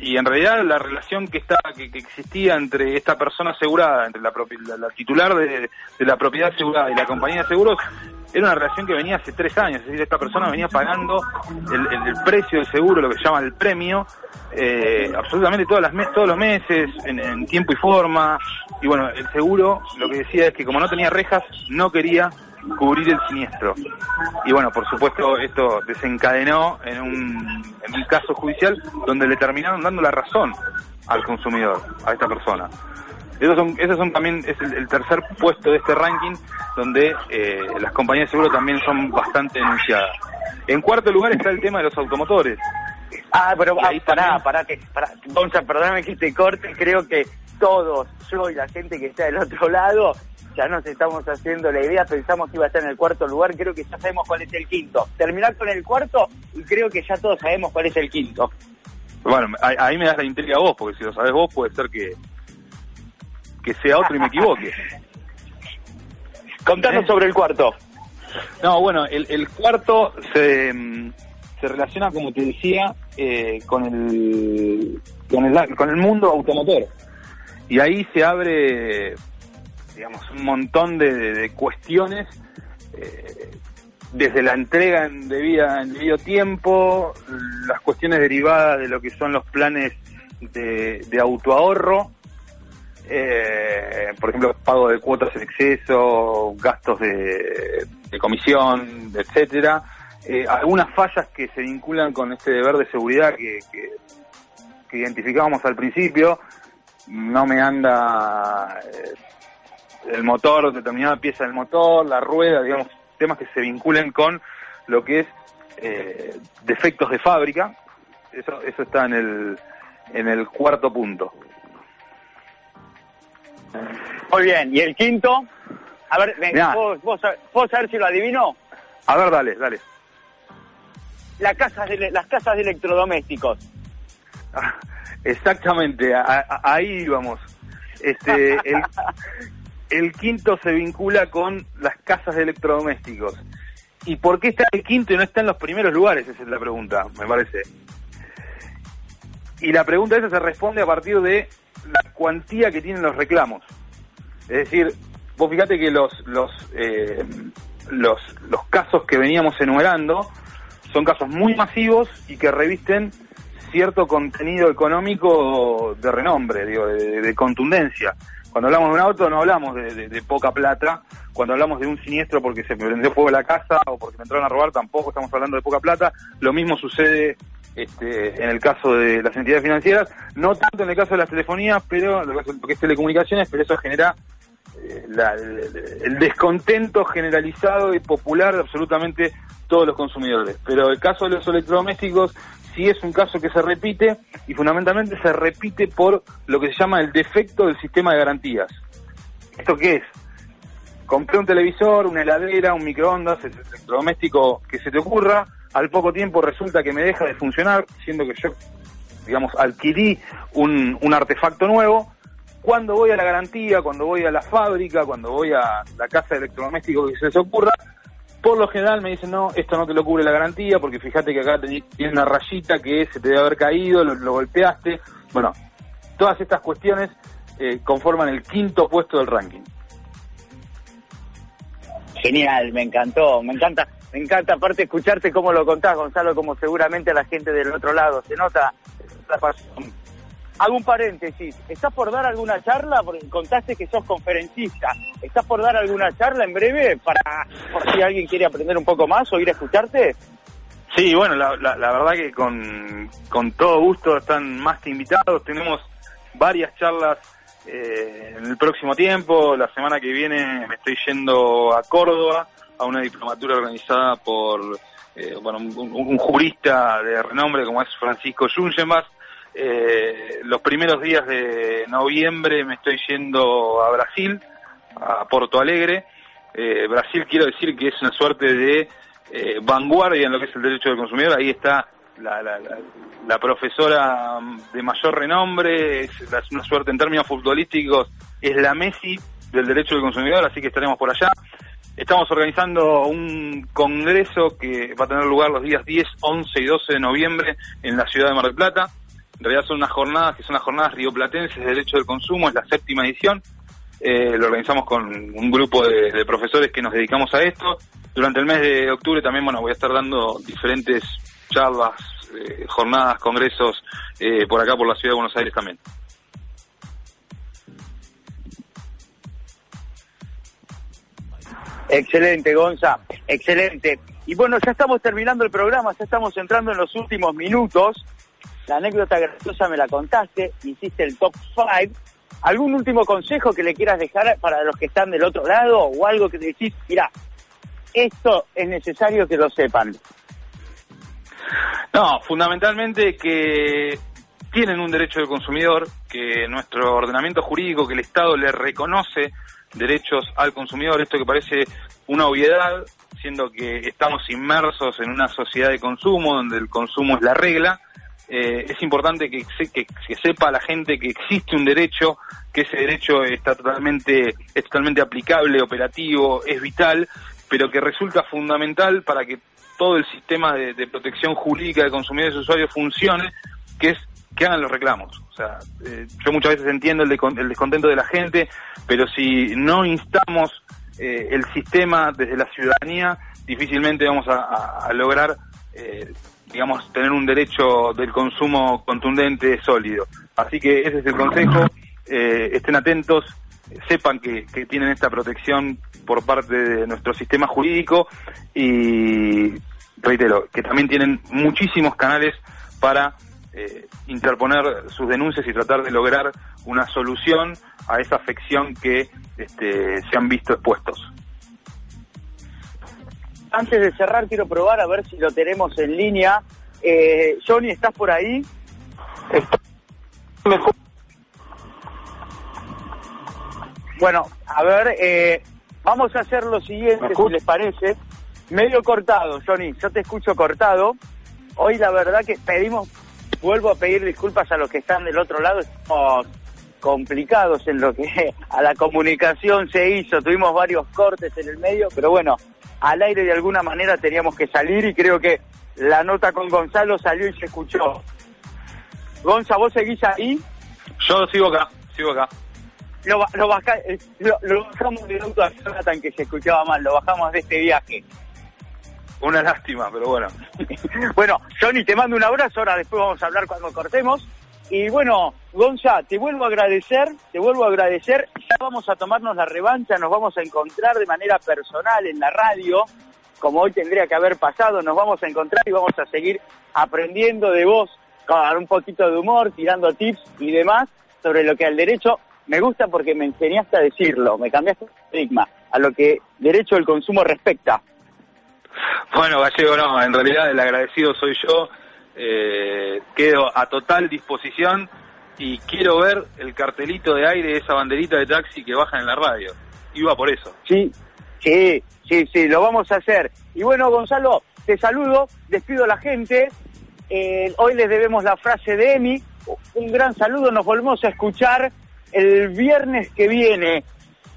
Y en realidad la relación que estaba, que, que existía entre esta persona asegurada, entre la, la- la titular de, la propiedad asegurada y la compañía de seguros, era una relación que venía hace tres años. Es decir, esta persona venía pagando el, precio del seguro, lo que se llama el premio, eh, absolutamente todas las mes- todos los meses, en, en tiempo y forma. Y bueno, el seguro lo que decía es que como no tenía rejas, no quería cubrir el siniestro. Y bueno, por supuesto, esto desencadenó en un, en un caso judicial donde le terminaron dando la razón al consumidor, a esta persona. Esos son, esos son también, es el, el tercer puesto de este ranking, donde eh, las compañías de seguro también son bastante denunciadas. En cuarto lugar está el tema de los automotores. Ah, pero ah, pará, pará, que, pará. Gonza, perdóname que te corte, creo que todos, yo y la gente que está del otro lado, ya nos estamos haciendo la idea, pensamos que iba a estar en el cuarto lugar, creo que ya sabemos cuál es el quinto. Terminar con el cuarto y creo que ya todos sabemos cuál es el quinto. Bueno, ahí, me das la intriga vos, porque si lo sabés vos puede ser que, que sea otro y me equivoque. Contanos ¿Eh? sobre el cuarto. No, bueno, el, el cuarto se, mm, se relaciona, como te decía, eh, con, el, con, el, con el mundo automotor. Y ahí se abre, digamos, un montón de, cuestiones, eh, desde la entrega en, debida, en debido tiempo, las cuestiones derivadas de lo que son los planes de, de autoahorro, eh, por ejemplo, pago de cuotas en exceso, gastos de, comisión, etcétera. Eh, algunas fallas que se vinculan con este deber de seguridad que, identificábamos al principio. No me anda el motor, determinada pieza del motor, la rueda, digamos, temas que se vinculen con lo que es eh, defectos de fábrica. Eso, eso está en el, en el cuarto punto. Muy bien, ¿y el quinto? A ver, ven, Mirá. ¿puedo, puedo saber, si lo adivino? A ver, dale, dale. La casa de, las casas de electrodomésticos. Ah, Exactamente, a- a- ahí vamos. Este, el, el quinto se vincula con las casas de electrodomésticos. ¿Y por qué está el quinto y no está en los primeros lugares? Esa es la pregunta, me parece. Y la pregunta esa se responde a partir de la cuantía que tienen los reclamos. Es decir, vos fíjate que los, los, eh, los, casos que veníamos enumerando son casos muy masivos y que revisten cierto contenido económico de renombre, digo, de contundencia. Cuando hablamos de un auto no hablamos de, de- de poca plata, cuando hablamos de un siniestro porque se me prendió fuego la casa o porque me entraron a robar tampoco estamos hablando de poca plata, lo mismo sucede este, en el caso de las entidades financieras, no tanto en el caso de las telefonías, pero lo que lo que es telecomunicaciones, pero eso genera la- el, el descontento generalizado y popular de absolutamente todos los consumidores. Pero el caso de los electrodomésticos sí es un caso que se repite y fundamentalmente se repite por lo que se llama el defecto del sistema de garantías. ¿Esto qué es? Compré un televisor, una heladera, un microondas, el electrodoméstico que se te ocurra, al poco tiempo resulta que me deja de funcionar, siendo que yo, digamos, adquirí un, un artefacto nuevo, cuando voy a la garantía, cuando voy a la fábrica, cuando voy a la casa de electrodoméstico que se les ocurra, por lo general me dicen, no, esto no te lo cubre la garantía, porque fíjate que acá tiene una rayita que se te debe haber caído, lo, lo golpeaste. Bueno, todas estas cuestiones eh, conforman el quinto puesto del ranking. Genial, me encantó, me encanta, me encanta aparte escucharte cómo lo contás, Gonzalo, como seguramente a la gente del otro lado se nota la pasión. Hago un paréntesis, ¿estás por dar alguna charla? Porque contaste que sos conferencista. ¿Estás por dar alguna charla en breve para por si alguien quiere aprender un poco más o ir a escucharte? Sí, bueno, la, la- la verdad que con, con todo gusto están más que invitados. Tenemos varias charlas eh, en el próximo tiempo. La semana que viene me estoy yendo a Córdoba a una diplomatura organizada por eh, bueno, un, jurista de renombre como es Francisco Jungenbach. Eh, los primeros días de noviembre me estoy yendo a Brasil, a Porto Alegre. Eh, Brasil quiero decir que es una suerte de eh, vanguardia en lo que es el derecho del consumidor. Ahí está la, la- la- la profesora de mayor renombre, es una suerte en términos futbolísticos, es la Messi del derecho del consumidor, así que estaremos por allá. Estamos organizando un congreso que va a tener lugar los días 10, 11 y 12 de noviembre en la ciudad de Mar del Plata. En realidad son unas jornadas que son las jornadas rioplatenses de derecho del consumo, es la séptima edición. Eh, lo organizamos con un grupo de, profesores que nos dedicamos a esto. Durante el mes de octubre también, bueno, voy a estar dando diferentes charlas, eh, jornadas, congresos eh, por acá, por la ciudad de Buenos Aires también. Excelente, Gonza, excelente. Y bueno, ya estamos terminando el programa, ya estamos entrando en los últimos minutos. La anécdota graciosa me la contaste, hiciste el top 5. ¿Algún último consejo que le quieras dejar para los que están del otro lado o algo que decís, mira, esto es necesario que lo sepan? No, fundamentalmente que tienen un derecho del consumidor, que nuestro ordenamiento jurídico, que el Estado le reconoce derechos al consumidor, esto que parece una obviedad, siendo que estamos inmersos en una sociedad de consumo donde el consumo es la regla, eh, es importante que, que, que sepa la gente que existe un derecho, que ese derecho está totalmente, es totalmente aplicable, operativo, es vital, pero que resulta fundamental para que todo el sistema de, protección jurídica de consumidores y usuarios funcione, que es que hagan los reclamos. O sea, eh, yo muchas veces entiendo el, descontento de la gente, pero si no instamos eh, el sistema desde la ciudadanía, difícilmente vamos a, lograr, digamos, tener un derecho del consumo contundente, sólido. Así que ese es el consejo. Eh, estén atentos, sepan que, que tienen esta protección por parte de nuestro sistema jurídico y reitero que también tienen muchísimos canales para eh, interponer sus denuncias y tratar de lograr una solución a esa afección que este, se han visto expuestos. Antes de cerrar, quiero probar a ver si lo tenemos en línea. Eh, Johnny, ¿estás por ahí? Bueno, a ver, eh, vamos a hacer lo siguiente, si les parece. Medio cortado, Johnny, yo te escucho cortado. Hoy la verdad que pedimos, vuelvo a pedir disculpas a los que están del otro lado, estamos complicados en lo que a la comunicación se hizo, tuvimos varios cortes en el medio, pero bueno, al aire de alguna manera teníamos que salir y creo que la nota con Gonzalo salió y se escuchó. Gonza, ¿vos seguís ahí? Yo sigo acá, sigo acá. Lo, ba- lo, baja- eh, lo- lo bajamos del auto a Jonathan que se escuchaba mal, lo bajamos de este viaje. Una lástima, pero bueno. bueno, Johnny, te mando un abrazo, ahora después vamos a hablar cuando cortemos. Y bueno, Gonza, te vuelvo a agradecer, te vuelvo a agradecer. Ya vamos a tomarnos la revancha, nos vamos a encontrar de manera personal en la radio, como hoy tendría que haber pasado, nos vamos a encontrar y vamos a seguir aprendiendo de vos, con un poquito de humor, tirando tips y demás sobre lo que al derecho me gusta porque me enseñaste a decirlo, me cambiaste el estigma a lo que derecho del consumo respecta. Bueno, Gallego, no, en realidad el agradecido soy yo. Eh, quedo a total disposición y quiero ver el cartelito de aire, esa banderita de taxi que baja en la radio. Iba por eso. Sí, sí, sí, sí, lo vamos a hacer. Y bueno, Gonzalo, te saludo, despido a la gente. Eh, hoy les debemos la frase de Emi. Un gran saludo, nos volvemos a escuchar el viernes que viene.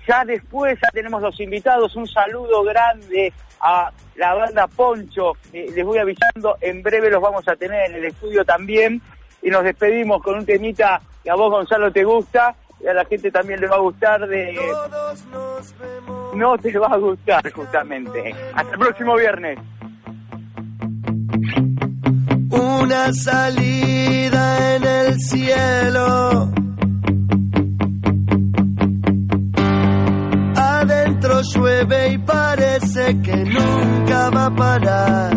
Ya después ya tenemos los invitados. Un saludo grande a la banda Poncho. Eh, les voy avisando, en breve los vamos a tener en el estudio también. Y nos despedimos con un temita que a vos, Gonzalo, te gusta y a la gente también le va a gustar de... No te va a gustar, justamente. Hasta el próximo viernes. una salida en el cielo. Adentro llueve y parece que nunca va a parar.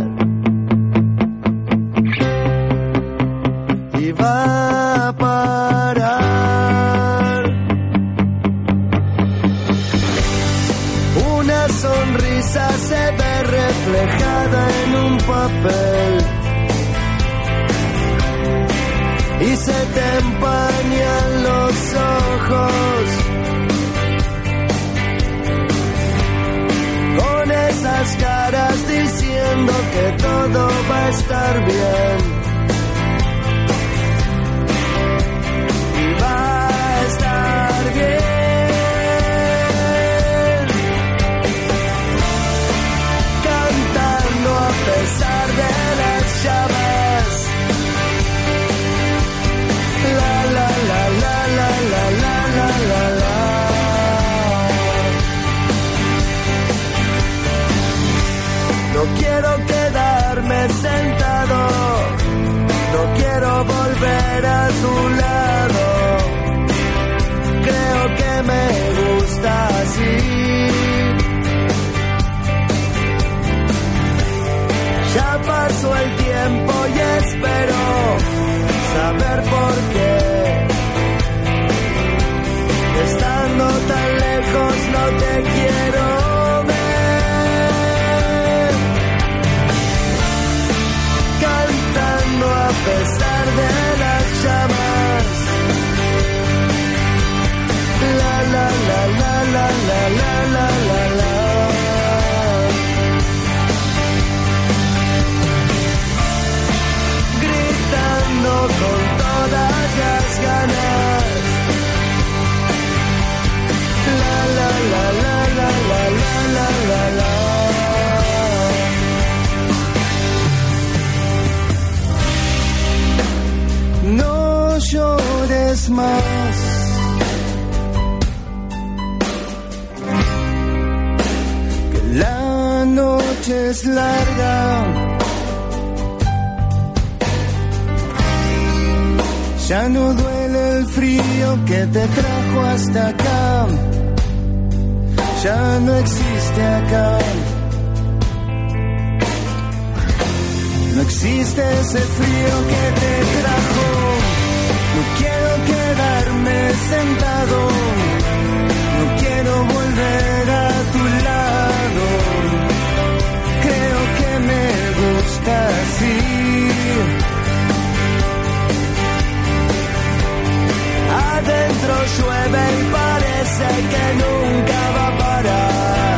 Y va a parar. Una sonrisa se ve reflejada en un papel. y se te empañan los ojos todo va a estar bien la la la. Larga. Ya no duele el frío que te trajo hasta acá. Ya no existe acá. No existe ese frío que te trajo. No quiero quedarme sentado. No quiero volver Adentro llueve y parece que nunca va a parar.